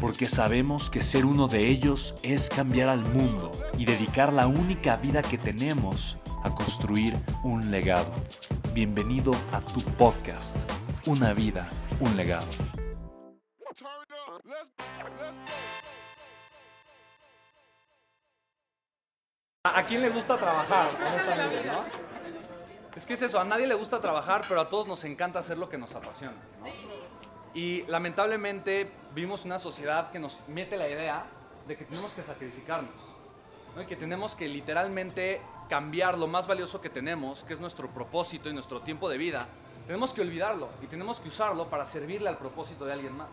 porque sabemos que ser uno de ellos es cambiar al mundo y dedicar la única vida que tenemos a construir un legado. Bienvenido a tu podcast, Una vida, un legado. ¿A quién le gusta trabajar? Honestamente, ¿no? Es que es eso, a nadie le gusta trabajar, pero a todos nos encanta hacer lo que nos apasiona. ¿no? Y lamentablemente vivimos una sociedad que nos mete la idea de que tenemos que sacrificarnos, ¿no? que tenemos que literalmente cambiar lo más valioso que tenemos, que es nuestro propósito y nuestro tiempo de vida. Tenemos que olvidarlo y tenemos que usarlo para servirle al propósito de alguien más.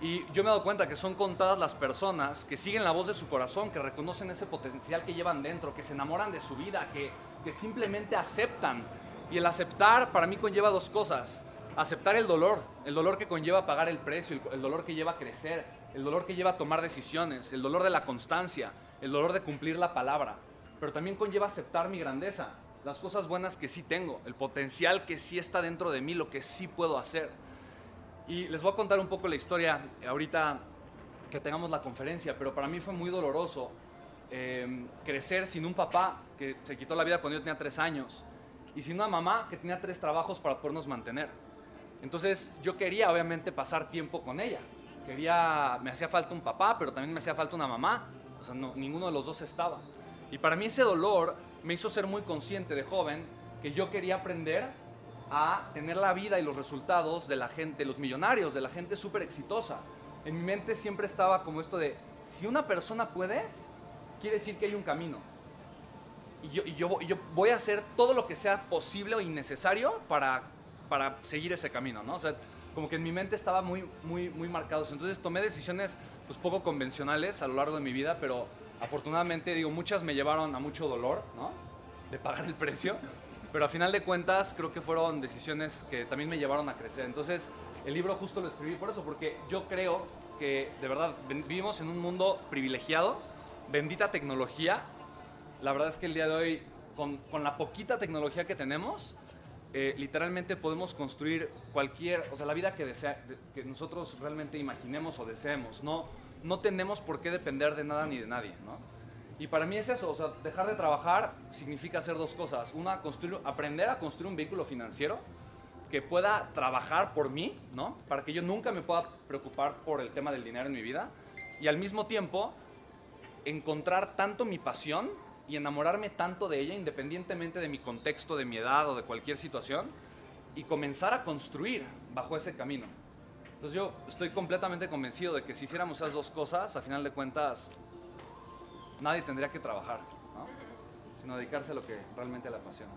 Y yo me he dado cuenta que son contadas las personas que siguen la voz de su corazón, que reconocen ese potencial que llevan dentro, que se enamoran de su vida, que, que simplemente aceptan. Y el aceptar para mí conlleva dos cosas. Aceptar el dolor, el dolor que conlleva pagar el precio, el, el dolor que lleva crecer, el dolor que lleva tomar decisiones, el dolor de la constancia, el dolor de cumplir la palabra. Pero también conlleva aceptar mi grandeza, las cosas buenas que sí tengo, el potencial que sí está dentro de mí, lo que sí puedo hacer. Y les voy a contar un poco la historia ahorita que tengamos la conferencia, pero para mí fue muy doloroso eh, crecer sin un papá que se quitó la vida cuando yo tenía tres años y sin una mamá que tenía tres trabajos para podernos mantener. Entonces yo quería obviamente pasar tiempo con ella. Quería, me hacía falta un papá, pero también me hacía falta una mamá. O sea, no, ninguno de los dos estaba. Y para mí ese dolor me hizo ser muy consciente de joven que yo quería aprender a tener la vida y los resultados de la gente, de los millonarios, de la gente súper exitosa. En mi mente siempre estaba como esto de, si una persona puede, quiere decir que hay un camino. Y yo, yo, yo voy a hacer todo lo que sea posible o innecesario para, para seguir ese camino, ¿no? O sea, como que en mi mente estaba muy, muy, muy marcado. eso. Entonces tomé decisiones pues poco convencionales a lo largo de mi vida, pero afortunadamente, digo, muchas me llevaron a mucho dolor, ¿no? De pagar el precio. Pero a final de cuentas creo que fueron decisiones que también me llevaron a crecer. Entonces el libro justo lo escribí por eso, porque yo creo que de verdad vivimos en un mundo privilegiado, bendita tecnología. La verdad es que el día de hoy, con la poquita tecnología que tenemos, eh, literalmente podemos construir cualquier, o sea, la vida que, desea, de- que nosotros realmente imaginemos o deseemos. No, no tenemos por qué depender de nada ni de nadie, ¿no? Y para mí es eso, o sea, dejar de trabajar significa hacer dos cosas. Una, construir, aprender a construir un vehículo financiero que pueda trabajar por mí, ¿no? Para que yo nunca me pueda preocupar por el tema del dinero en mi vida. Y al mismo tiempo, encontrar tanto mi pasión y enamorarme tanto de ella, independientemente de mi contexto, de mi edad o de cualquier situación, y comenzar a construir bajo ese camino. Entonces yo estoy completamente convencido de que si hiciéramos esas dos cosas, a final de cuentas, nadie tendría que trabajar, ¿no? sino dedicarse a lo que realmente le apasiona.